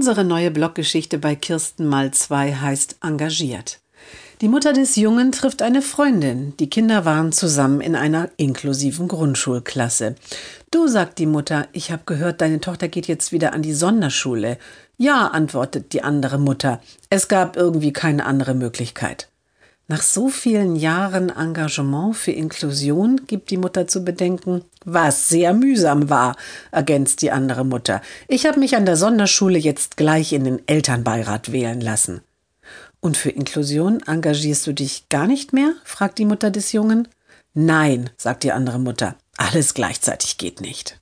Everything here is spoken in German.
Unsere neue Bloggeschichte bei Kirsten mal zwei heißt Engagiert. Die Mutter des Jungen trifft eine Freundin. Die Kinder waren zusammen in einer inklusiven Grundschulklasse. Du, sagt die Mutter, ich habe gehört, deine Tochter geht jetzt wieder an die Sonderschule. Ja, antwortet die andere Mutter. Es gab irgendwie keine andere Möglichkeit. Nach so vielen Jahren Engagement für Inklusion gibt die Mutter zu bedenken, was sehr mühsam war, ergänzt die andere Mutter. Ich habe mich an der Sonderschule jetzt gleich in den Elternbeirat wählen lassen. Und für Inklusion engagierst du dich gar nicht mehr? fragt die Mutter des Jungen. Nein, sagt die andere Mutter. Alles gleichzeitig geht nicht.